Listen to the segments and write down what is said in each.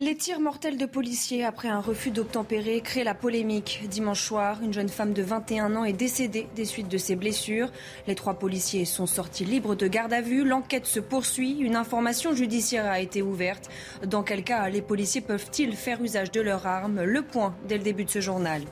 Les tirs mortels de policiers après un refus d'obtempérer créent la polémique. Dimanche soir, une jeune femme de 21 ans est décédée des suites de ses blessures. Les trois policiers sont sortis libres de garde à vue. L'enquête se poursuit. Une information judiciaire a été ouverte. Dans quel cas les policiers peuvent-ils faire usage de leurs armes? Le point dès le début de ce journal.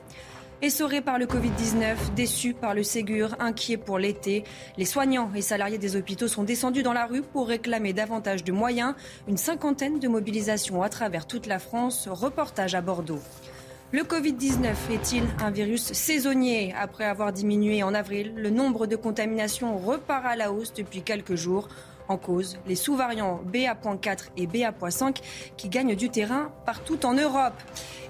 Essorés par le Covid-19, déçus par le Ségur, inquiets pour l'été, les soignants et salariés des hôpitaux sont descendus dans la rue pour réclamer davantage de moyens. Une cinquantaine de mobilisations à travers toute la France. Reportage à Bordeaux. Le Covid-19 est-il un virus saisonnier? Après avoir diminué en avril, le nombre de contaminations repart à la hausse depuis quelques jours. En cause, les sous-variants BA.4 et BA.5 qui gagnent du terrain partout en Europe.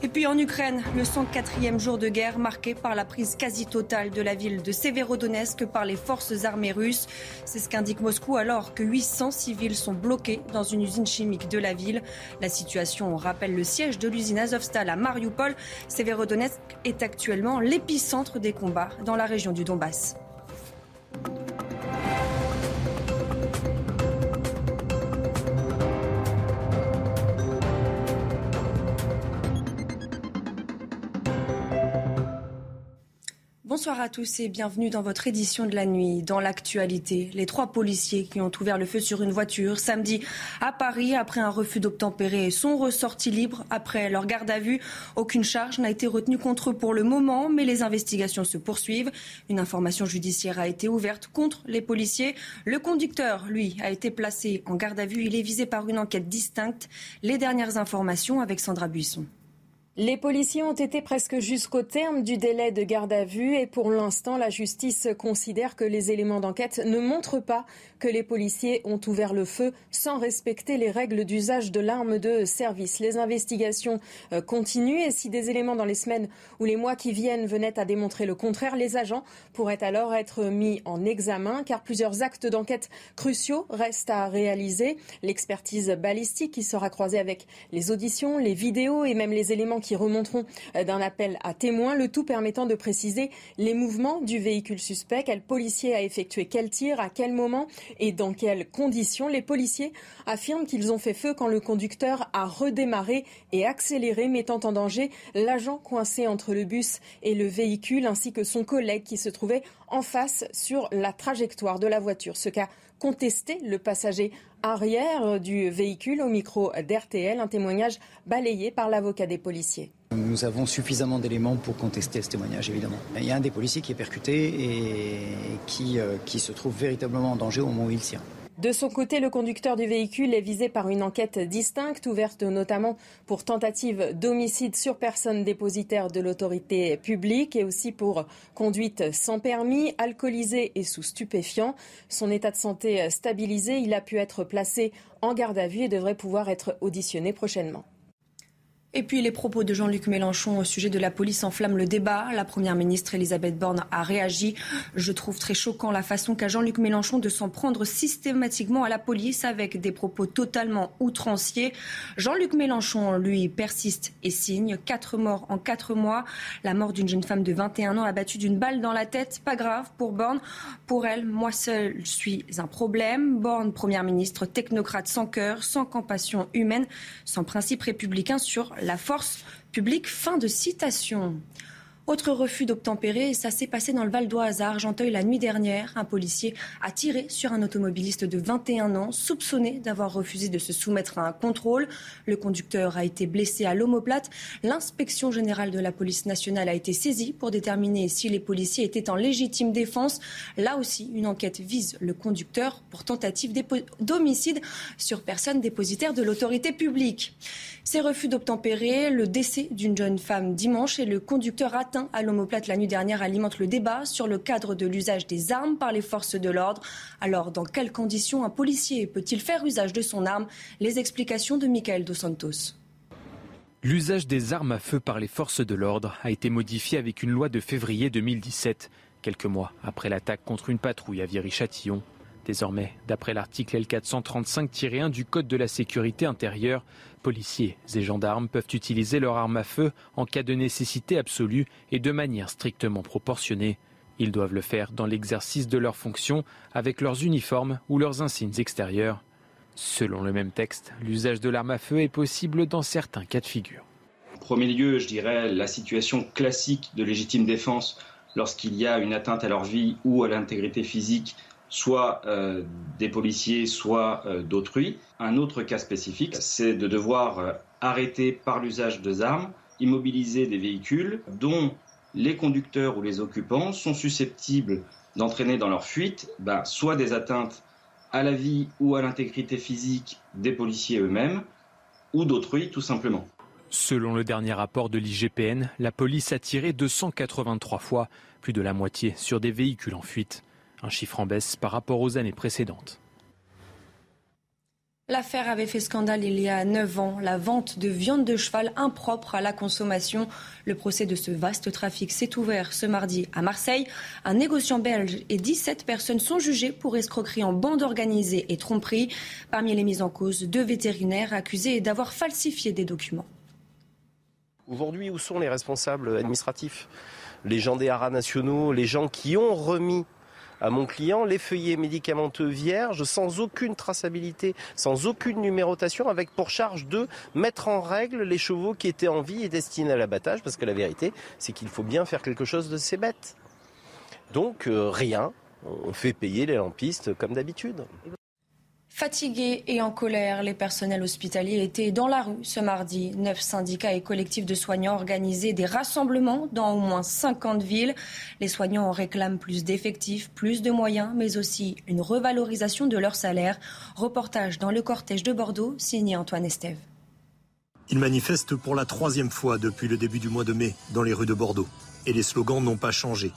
Et puis en Ukraine, le 104e jour de guerre marqué par la prise quasi totale de la ville de Severodonetsk par les forces armées russes. C'est ce qu'indique Moscou alors que 800 civils sont bloqués dans une usine chimique de la ville. La situation rappelle le siège de l'usine Azovstal à Mariupol. Severodonetsk est actuellement l'épicentre des combats dans la région du Donbass. Bonsoir à tous et bienvenue dans votre édition de la nuit. Dans l'actualité, les trois policiers qui ont ouvert le feu sur une voiture samedi à Paris après un refus d'obtempérer sont ressortis libres après leur garde à vue. Aucune charge n'a été retenue contre eux pour le moment, mais les investigations se poursuivent. Une information judiciaire a été ouverte contre les policiers. Le conducteur, lui, a été placé en garde à vue. Il est visé par une enquête distincte. Les dernières informations avec Sandra Buisson. Les policiers ont été presque jusqu'au terme du délai de garde à vue et pour l'instant, la justice considère que les éléments d'enquête ne montrent pas que les policiers ont ouvert le feu sans respecter les règles d'usage de l'arme de service. Les investigations euh, continuent et si des éléments dans les semaines ou les mois qui viennent venaient à démontrer le contraire, les agents pourraient alors être mis en examen car plusieurs actes d'enquête cruciaux restent à réaliser. L'expertise balistique qui sera croisée avec les auditions, les vidéos et même les éléments qui remonteront euh, d'un appel à témoins, le tout permettant de préciser les mouvements du véhicule suspect, quel policier a effectué quel tir, à quel moment et dans quelles conditions? Les policiers affirment qu'ils ont fait feu quand le conducteur a redémarré et accéléré, mettant en danger l'agent coincé entre le bus et le véhicule, ainsi que son collègue qui se trouvait en face sur la trajectoire de la voiture. Ce qu'a contesté le passager arrière du véhicule au micro d'RTL, un témoignage balayé par l'avocat des policiers. Nous avons suffisamment d'éléments pour contester ce témoignage, évidemment. Il y a un des policiers qui est percuté et qui, euh, qui se trouve véritablement en danger au moment où il tire. De son côté, le conducteur du véhicule est visé par une enquête distincte, ouverte notamment pour tentative d'homicide sur personne dépositaire de l'autorité publique et aussi pour conduite sans permis, alcoolisé et sous stupéfiant. Son état de santé stabilisé, il a pu être placé en garde à vue et devrait pouvoir être auditionné prochainement. Et puis les propos de Jean-Luc Mélenchon au sujet de la police enflamment le débat. La première ministre Elisabeth Borne a réagi. Je trouve très choquant la façon qu'a Jean-Luc Mélenchon de s'en prendre systématiquement à la police avec des propos totalement outranciers. Jean-Luc Mélenchon, lui, persiste et signe. Quatre morts en quatre mois. La mort d'une jeune femme de 21 ans abattue d'une balle dans la tête. Pas grave pour Borne. Pour elle, moi seul suis un problème. Borne, première ministre, technocrate sans cœur, sans compassion humaine, sans principe républicain sur la force publique. Fin de citation. Autre refus d'obtempérer, ça s'est passé dans le Val d'Oise à Argenteuil la nuit dernière. Un policier a tiré sur un automobiliste de 21 ans, soupçonné d'avoir refusé de se soumettre à un contrôle. Le conducteur a été blessé à l'omoplate. L'inspection générale de la police nationale a été saisie pour déterminer si les policiers étaient en légitime défense. Là aussi, une enquête vise le conducteur pour tentative d'homicide sur personne dépositaire de l'autorité publique. Ces refus d'obtempérer, le décès d'une jeune femme dimanche et le conducteur a à l'omoplate la nuit dernière alimente le débat sur le cadre de l'usage des armes par les forces de l'ordre. Alors, dans quelles conditions un policier peut-il faire usage de son arme? Les explications de Michael Dos Santos. L'usage des armes à feu par les forces de l'ordre a été modifié avec une loi de février 2017, quelques mois après l'attaque contre une patrouille à Viry-Châtillon. Désormais, d'après l'article L435-1 du Code de la sécurité intérieure, policiers et gendarmes peuvent utiliser leur arme à feu en cas de nécessité absolue et de manière strictement proportionnée. Ils doivent le faire dans l'exercice de leurs fonctions avec leurs uniformes ou leurs insignes extérieurs. Selon le même texte, l'usage de l'arme à feu est possible dans certains cas de figure. En premier lieu, je dirais la situation classique de légitime défense lorsqu'il y a une atteinte à leur vie ou à l'intégrité physique, soit euh, des policiers, soit euh, d'autrui. Un autre cas spécifique, c'est de devoir euh, arrêter par l'usage des armes, immobiliser des véhicules dont les conducteurs ou les occupants sont susceptibles d'entraîner dans leur fuite ben, soit des atteintes à la vie ou à l'intégrité physique des policiers eux-mêmes ou d'autrui tout simplement. Selon le dernier rapport de l'IGPN, la police a tiré 283 fois, plus de la moitié sur des véhicules en fuite, un chiffre en baisse par rapport aux années précédentes. L'affaire avait fait scandale il y a 9 ans, la vente de viande de cheval impropre à la consommation. Le procès de ce vaste trafic s'est ouvert ce mardi à Marseille. Un négociant belge et 17 personnes sont jugées pour escroquerie en bande organisée et tromperie. Parmi les mises en cause, deux vétérinaires accusés d'avoir falsifié des documents. Aujourd'hui, où sont les responsables administratifs? Les gens des haras nationaux, les gens qui ont remis à mon client les feuillets médicamenteux vierges sans aucune traçabilité, sans aucune numérotation, avec pour charge de mettre en règle les chevaux qui étaient en vie et destinés à l'abattage, parce que la vérité, c'est qu'il faut bien faire quelque chose de ces bêtes. Donc euh, rien, on fait payer les lampistes comme d'habitude. Fatigués et en colère, les personnels hospitaliers étaient dans la rue ce mardi. Neuf syndicats et collectifs de soignants organisaient des rassemblements dans au moins 50 villes. Les soignants en réclament plus d'effectifs, plus de moyens, mais aussi une revalorisation de leur salaire. Reportage dans le cortège de Bordeaux, signé Antoine Estève. Ils manifestent pour la troisième fois depuis le début du mois de mai dans les rues de Bordeaux. Et les slogans n'ont pas changé.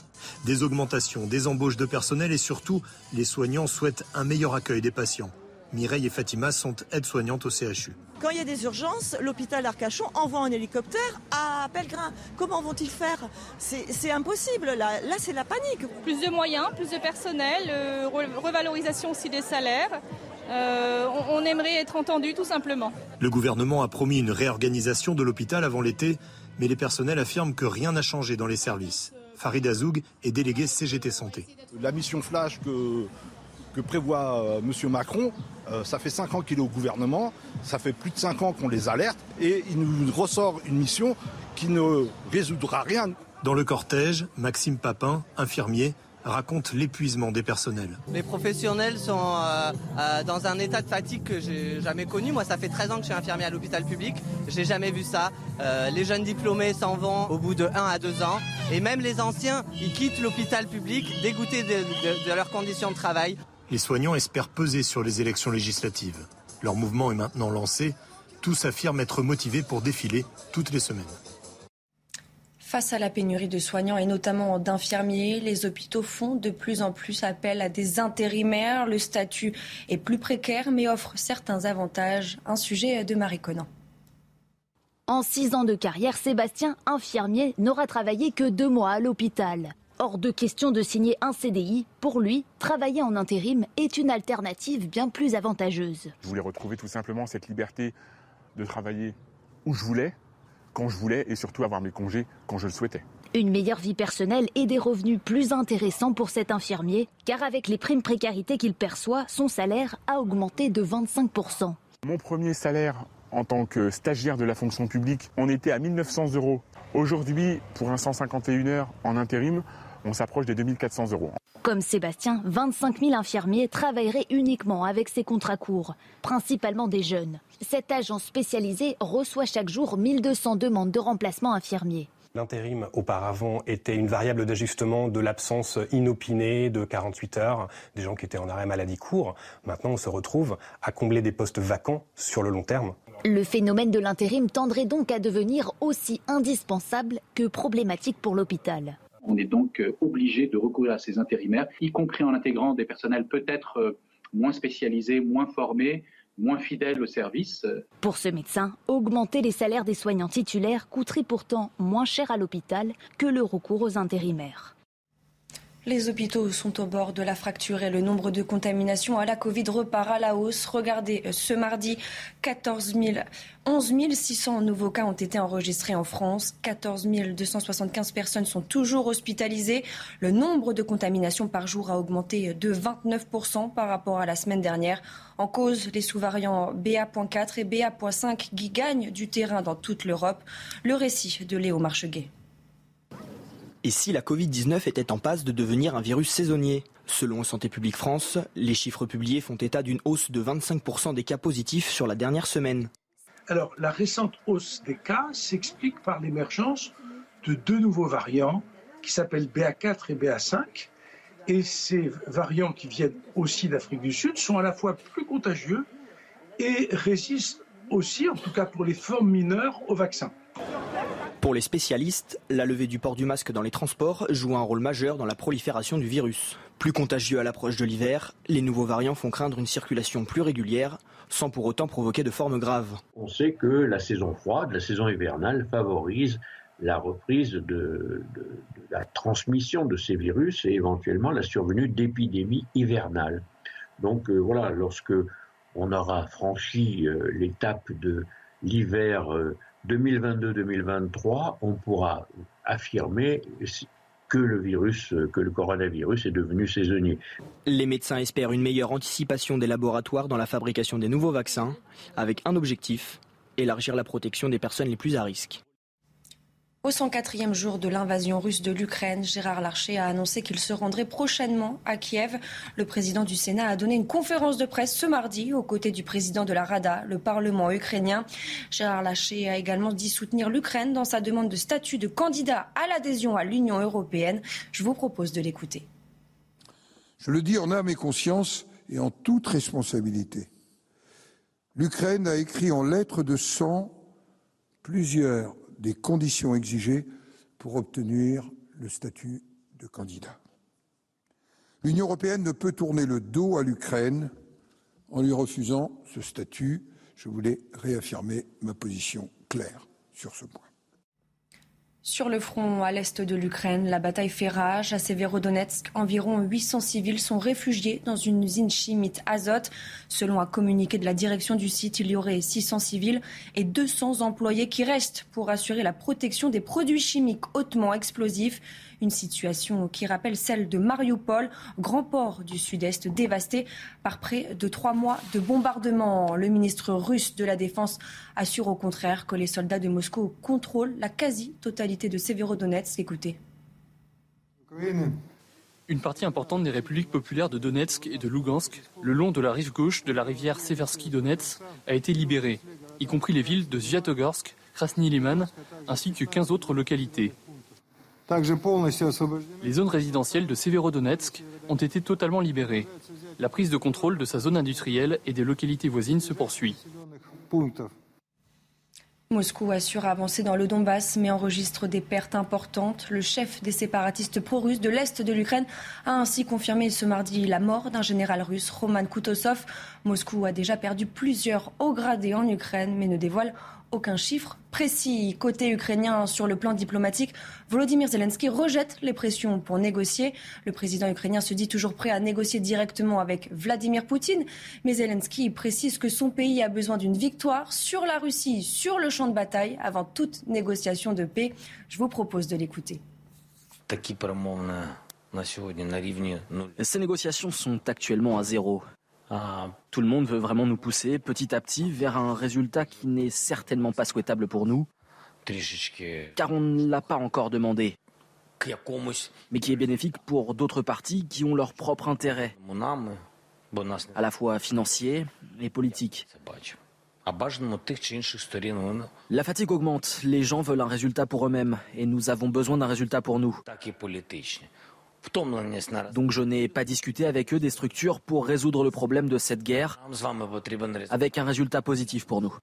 Des augmentations, des embauches de personnel et surtout, les soignants souhaitent un meilleur accueil des patients. Mireille et Fatima sont aides-soignantes au CHU. Quand il y a des urgences, l'hôpital Arcachon envoie un hélicoptère à Pellegrin. Comment vont-ils faire? C'est impossible. Là, là c'est la panique. Plus de moyens, plus de personnel, euh, revalorisation aussi des salaires. Euh, on, on aimerait être entendu tout simplement. Le gouvernement a promis une réorganisation de l'hôpital avant l'été, mais les personnels affirment que rien n'a changé dans les services. Farid Azoug est délégué CGT Santé. La mission flash que que prévoit euh, M. Macron, euh, ça fait 5 ans qu'il est au gouvernement, ça fait plus de 5 ans qu'on les alerte, et il nous ressort une mission qui ne résoudra rien. Dans le cortège, Maxime Papin, infirmier, raconte l'épuisement des personnels. Les professionnels sont euh, dans un état de fatigue que j'ai jamais connu. Moi, ça fait 13 ans que je suis infirmier à l'hôpital public. J'ai jamais vu ça. les jeunes diplômés s'en vont au bout de 1 à 2 ans. Et même les anciens, ils quittent l'hôpital public dégoûtés de leurs conditions de travail. Les soignants espèrent peser sur les élections législatives. Leur mouvement est maintenant lancé. Tous affirment être motivés pour défiler toutes les semaines. Face à la pénurie de soignants et notamment d'infirmiers, les hôpitaux font de plus en plus appel à des intérimaires. Le statut est plus précaire mais offre certains avantages. Un sujet de Marie Conan. En six ans de carrière, Sébastien, infirmier, n'aura travaillé que deux mois à l'hôpital. Hors de question de signer un CDI. Pour lui, travailler en intérim est une alternative bien plus avantageuse. Je voulais retrouver tout simplement cette liberté de travailler où je voulais, quand je voulais et surtout avoir mes congés quand je le souhaitais. Une meilleure vie personnelle et des revenus plus intéressants pour cet infirmier, car avec les primes précarité qu'il perçoit, son salaire a augmenté de 25%. Mon premier salaire en tant que stagiaire de la fonction publique, on était à 1900 euros. Aujourd'hui, pour un 151 heures en intérim, on s'approche des 2400 euros. Comme Sébastien, 25 000 infirmiers travailleraient uniquement avec ces contrats courts, principalement des jeunes. Cette agence spécialisée reçoit chaque jour 1200 demandes de remplacement infirmier. L'intérim auparavant était une variable d'ajustement de l'absence inopinée de 48 heures, des gens qui étaient en arrêt maladie court. Maintenant, on se retrouve à combler des postes vacants sur le long terme. Le phénomène de l'intérim tendrait donc à devenir aussi indispensable que problématique pour l'hôpital. On est donc euh, obligé de recourir à ces intérimaires, y compris en intégrant des personnels peut-être euh, moins spécialisés, moins formés, moins fidèles au service. Pour ce médecin, augmenter les salaires des soignants titulaires coûterait pourtant moins cher à l'hôpital que le recours aux intérimaires. Les hôpitaux sont au bord de la fracture et le nombre de contaminations à la Covid repart à la hausse. Regardez, euh, ce mardi, 14 000, 11 600 nouveaux cas ont été enregistrés en France. 14 275 personnes sont toujours hospitalisées. Le nombre de contaminations par jour a augmenté de 29% par rapport à la semaine dernière. En cause, les sous-variants BA.4 et BA.5 qui gagnent du terrain dans toute l'Europe. Le récit de Léo Marcheguet. Et si la Covid-19 était en passe de devenir un virus saisonnier? Selon Santé publique France, les chiffres publiés font état d'une hausse de 25% des cas positifs sur la dernière semaine. Alors, la récente hausse des cas s'explique par l'émergence de deux nouveaux variants qui s'appellent BA4 et BA5. Et ces variants qui viennent aussi d'Afrique du Sud sont à la fois plus contagieux et résistent aussi, en tout cas pour les formes mineures, au vaccin. Pour les spécialistes, la levée du port du masque dans les transports joue un rôle majeur dans la prolifération du virus. Plus contagieux à l'approche de l'hiver, les nouveaux variants font craindre une circulation plus régulière, sans pour autant provoquer de formes graves. On sait que la saison froide, la saison hivernale favorise la reprise de, la transmission de ces virus et éventuellement la survenue d'épidémies hivernales. Donc euh, voilà, lorsque on aura franchi euh, l'étape de l'hiver euh, 2022-2023, on pourra affirmer que le virus, que le coronavirus est devenu saisonnier. Les médecins espèrent une meilleure anticipation des laboratoires dans la fabrication des nouveaux vaccins, avec un objectif, élargir la protection des personnes les plus à risque. Au 104e jour de l'invasion russe de l'Ukraine, Gérard Larcher a annoncé qu'il se rendrait prochainement à Kiev. Le président du Sénat a donné une conférence de presse ce mardi aux côtés du président de la Rada, le Parlement ukrainien. Gérard Larcher a également dit soutenir l'Ukraine dans sa demande de statut de candidat à l'adhésion à l'Union européenne. Je vous propose de l'écouter. Je le dis en âme et conscience et en toute responsabilité. L'Ukraine a écrit en lettres de sang plusieurs des conditions exigées pour obtenir le statut de candidat. L'Union européenne ne peut tourner le dos à l'Ukraine en lui refusant ce statut. Je voulais réaffirmer ma position claire sur ce point. Sur le front à l'est de l'Ukraine, la bataille fait rage. À Severodonetsk, environ 800 civils sont réfugiés dans une usine chimique Azot. Selon un communiqué de la direction du site, il y aurait 600 civils et 200 employés qui restent pour assurer la protection des produits chimiques hautement explosifs. Une situation qui rappelle celle de Mariupol, grand port du sud-est dévasté par près de trois mois de bombardements. Le ministre russe de la Défense assure au contraire que les soldats de Moscou contrôlent la quasi-totalité de Severodonetsk. Écoutez. Une partie importante des républiques populaires de Donetsk et de Lugansk, le long de la rive gauche de la rivière Seversky Donetsk, a été libérée, y compris les villes de Zviatogorsk, Krasny Liman, ainsi que 15 autres localités. Les zones résidentielles de Severodonetsk ont été totalement libérées. La prise de contrôle de sa zone industrielle et des localités voisines se poursuit. Moscou assure avancer dans le Donbass, mais enregistre des pertes importantes. Le chef des séparatistes pro-russes de l'Est de l'Ukraine a ainsi confirmé ce mardi la mort d'un général russe, Roman Kutosov. Moscou a déjà perdu plusieurs hauts gradés en Ukraine, mais ne dévoile aucun chiffre précis. Côté ukrainien, sur le plan diplomatique, Volodymyr Zelensky rejette les pressions pour négocier. Le président ukrainien se dit toujours prêt à négocier directement avec Vladimir Poutine. Mais Zelensky précise que son pays a besoin d'une victoire sur la Russie, sur le champ de bataille, avant toute négociation de paix. Je vous propose de l'écouter. Ces négociations sont actuellement à zéro. Ah, tout le monde veut vraiment nous pousser petit à petit vers un résultat qui n'est certainement pas souhaitable pour nous, car on ne l'a pas encore demandé, mais qui est bénéfique pour d'autres parties qui ont leur propre intérêt, à la fois financier et politique. La fatigue augmente, les gens veulent un résultat pour eux-mêmes. Et nous avons besoin d'un résultat pour nous. Donc je n'ai pas discuté avec eux des structures pour résoudre le problème de cette guerre avec un résultat positif pour nous.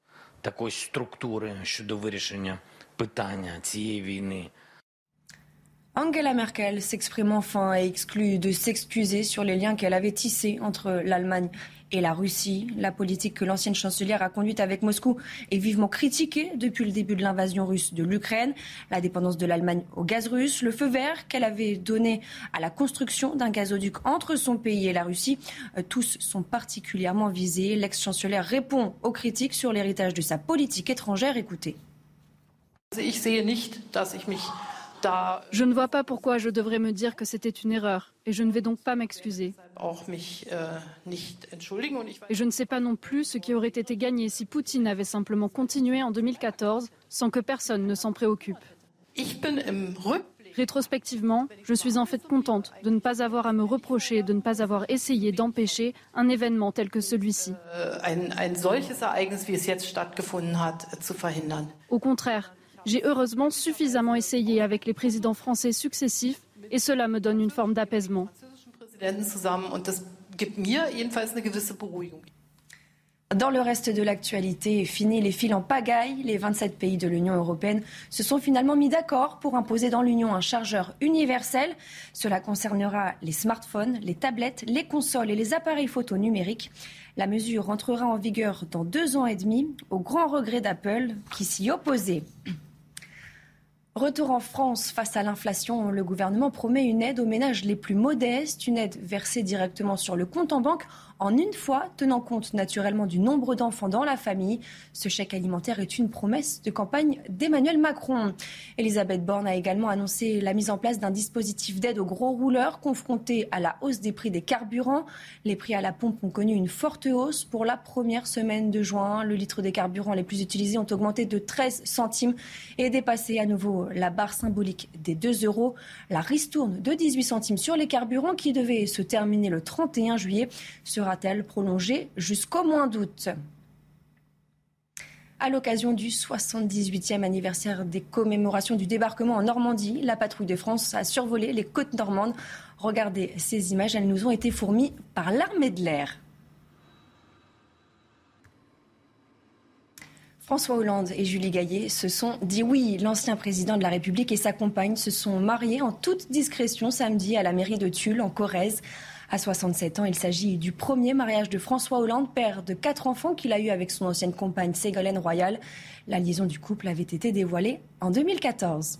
Angela Merkel s'exprime enfin et exclut de s'excuser sur les liens qu'elle avait tissés entre l'Allemagne et la Russie. La politique que l'ancienne chancelière a conduite avec Moscou est vivement critiquée depuis le début de l'invasion russe de l'Ukraine. La dépendance de l'Allemagne au gaz russe, le feu vert qu'elle avait donné à la construction d'un gazoduc entre son pays et la Russie, euh, tous sont particulièrement visés. L'ex-chancelière répond aux critiques sur l'héritage de sa politique étrangère. Écoutez. Je ne vois pas pourquoi je devrais me dire que c'était une erreur et je ne vais donc pas m'excuser. Et je ne sais pas non plus ce qui aurait été gagné si Poutine avait simplement continué en 2014 sans que personne ne s'en préoccupe. Rétrospectivement, je suis en fait contente de ne pas avoir à me reprocher, de ne pas avoir essayé d'empêcher un événement tel que celui-ci. Au contraire, j'ai heureusement suffisamment essayé avec les présidents français successifs et cela me donne une forme d'apaisement. Dans le reste de l'actualité, fini les fils en pagaille. Les 27 pays de l'Union européenne se sont finalement mis d'accord pour imposer dans l'Union un chargeur universel. Cela concernera les smartphones, les tablettes, les consoles et les appareils photo numériques. La mesure entrera en vigueur dans deux ans et demi, au grand regret d'Apple qui s'y opposait. Retour en France face à l'inflation, le gouvernement promet une aide aux ménages les plus modestes, une aide versée directement sur le compte en banque en une fois, tenant compte naturellement du nombre d'enfants dans la famille. Ce chèque alimentaire est une promesse de campagne d'Emmanuel Macron. Elisabeth Borne a également annoncé la mise en place d'un dispositif d'aide aux gros rouleurs confrontés à la hausse des prix des carburants. Les prix à la pompe ont connu une forte hausse pour la première semaine de juin. Le litre des carburants les plus utilisés ont augmenté de 13 centimes et dépassé à nouveau la barre symbolique des 2 euros. La ristourne de 18 centimes sur les carburants qui devait se terminer le 31 juillet sera-t-elle prolongée jusqu'au mois d'août à l'occasion du 78e anniversaire des commémorations du débarquement en Normandie, la patrouille de France a survolé les côtes normandes. Regardez ces images, elles nous ont été fournies par l'armée de l'air. François Hollande et Julie Gaillet se sont dit oui. L'ancien président de la République et sa compagne se sont mariés en toute discrétion samedi à la mairie de Tulle, en Corrèze. À 67 ans, il s'agit du premier mariage de François Hollande, père de quatre enfants qu'il a eu avec son ancienne compagne Ségolène Royal. La liaison du couple avait été dévoilée en 2014.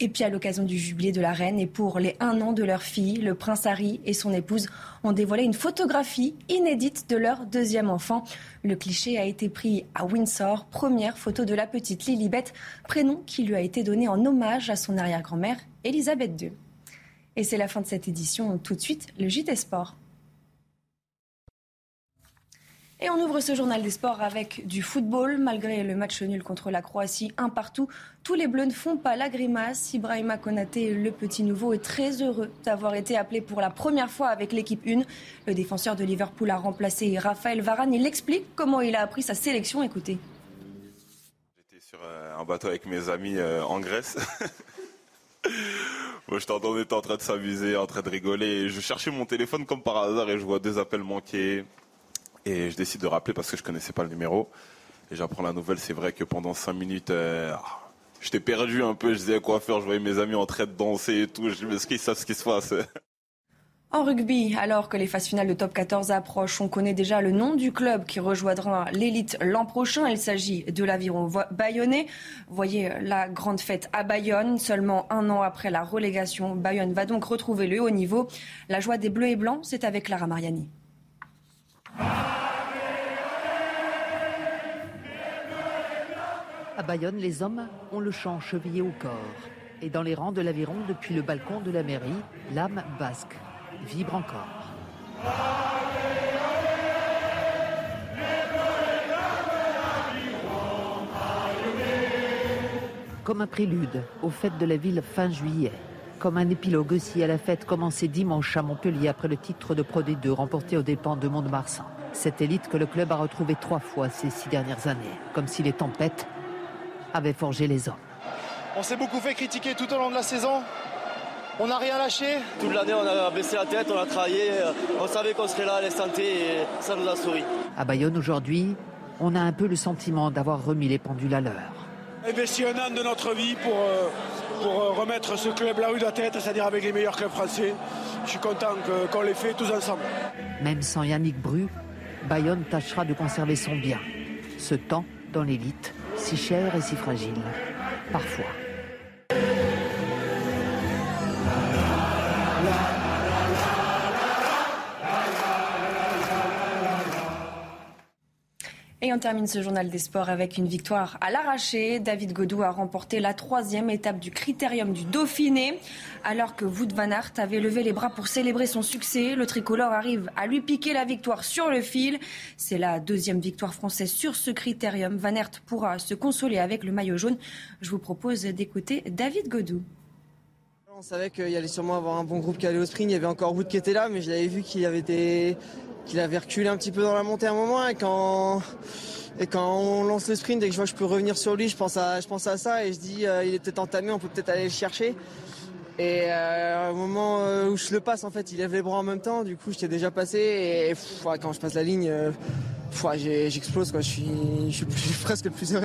Et puis à l'occasion du jubilé de la reine et pour les un an de leur fille, le prince Harry et son épouse ont dévoilé une photographie inédite de leur deuxième enfant. Le cliché a été pris à Windsor, première photo de la petite Lilibet, prénom qui lui a été donné en hommage à son arrière-grand-mère, Elisabeth II. Et c'est la fin de cette édition. Tout de suite, le JT Sport. Et on ouvre ce journal des sports avec du football. Malgré le match nul contre la Croatie, un partout, tous les Bleus ne font pas la grimace. Ibrahima Konaté, le petit nouveau, est très heureux d'avoir été appelé pour la première fois avec l'équipe 1. Le défenseur de Liverpool a remplacé Raphaël Varane. Il explique comment il a appris sa sélection. Écoutez. J'étais sur euh, un bateau avec mes amis euh, en Grèce. Moi, je on était en train de s'amuser, en train de rigoler. je cherchais mon téléphone comme par hasard et je vois deux appels manqués. Et je décide de rappeler parce que je connaissais pas le numéro. Et j'apprends la nouvelle. C'est vrai que pendant cinq minutes, euh, j'étais perdu un peu. Je disais quoi faire. Je voyais mes amis en train de danser et tout. Je me disais, est-ce qu'ils savent ce qui se passe En rugby, alors que les phases finales de top 14 approchent, on connaît déjà le nom du club qui rejoindra l'élite l'an prochain. Il s'agit de l'Aviron bayonnais. Voyez la grande fête à Bayonne, seulement un an après la relégation. Bayonne va donc retrouver le haut niveau. La joie des Bleus et Blancs, c'est avec Clara Mariani. À Bayonne, les hommes ont le chant chevillé au corps. Et dans les rangs de l'Aviron, depuis le balcon de la mairie, l'âme basque vibre encore. Comme un prélude aux fêtes de la ville fin juillet, comme un épilogue aussi à la fête commencée dimanche à Montpellier après le titre de Pro D2 remporté aux dépens de Mont-de-Marsan. Cette élite que le club a retrouvée trois fois ces six dernières années, comme si les tempêtes avaient forgé les hommes. On s'est beaucoup fait critiquer tout au long de la saison. On n'a rien lâché. Toute l'année, on a baissé la tête, on a travaillé. On savait qu'on serait là à l'instant T et ça nous a souri. À Bayonne aujourd'hui, on a un peu le sentiment d'avoir remis les pendules à l'heure. Investi un an de notre vie pour, euh, pour euh, remettre ce club la rue de la tête, c'est-à-dire avec les meilleurs clubs français. Je suis content qu'on les fait tous ensemble. Même sans Yannick Bru, Bayonne tâchera de conserver son bien. Ce temps dans l'élite, si cher et si fragile, parfois. Et on termine ce journal des sports avec une victoire à l'arraché. David Godou a remporté la troisième étape du critérium du Dauphiné. Alors que Wout van Aert avait levé les bras pour célébrer son succès, le tricolore arrive à lui piquer la victoire sur le fil. C'est la deuxième victoire française sur ce critérium. Van Aert pourra se consoler avec le maillot jaune. Je vous propose d'écouter David Godou. On savait qu'il allait sûrement avoir un bon groupe qui allait au sprint. Il y avait encore Wood qui était là, mais je l'avais vu qu'il avait été qu'il avait reculé un petit peu dans la montée à un moment et quand et quand on lance le sprint et que je vois que je peux revenir sur lui, je pense à je pense à ça et je dis euh, il est peut-être entamé, on peut peut-être aller le chercher. Et euh, au moment euh, où je le passe, en fait, il lève les bras en même temps. Du coup, j'étais déjà passé et quand je passe la ligne, euh, j'explose. quoi. Je suis, je suis, je suis presque le plus heureux.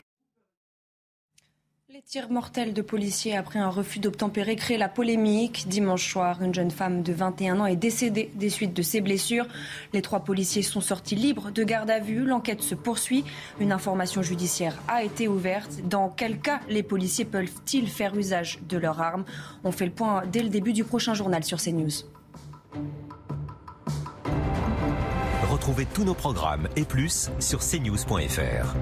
Les tirs mortels de policiers après un refus d'obtempérer créent la polémique. Dimanche soir, une jeune femme de 21 ans est décédée des suites de ses blessures. Les trois policiers sont sortis libres de garde à vue. L'enquête se poursuit. Une information judiciaire a été ouverte. Dans quel cas les policiers peuvent-ils faire usage de leurs armes? On fait le point dès le début du prochain journal sur CNews. Retrouvez tous nos programmes et plus sur cnews.fr.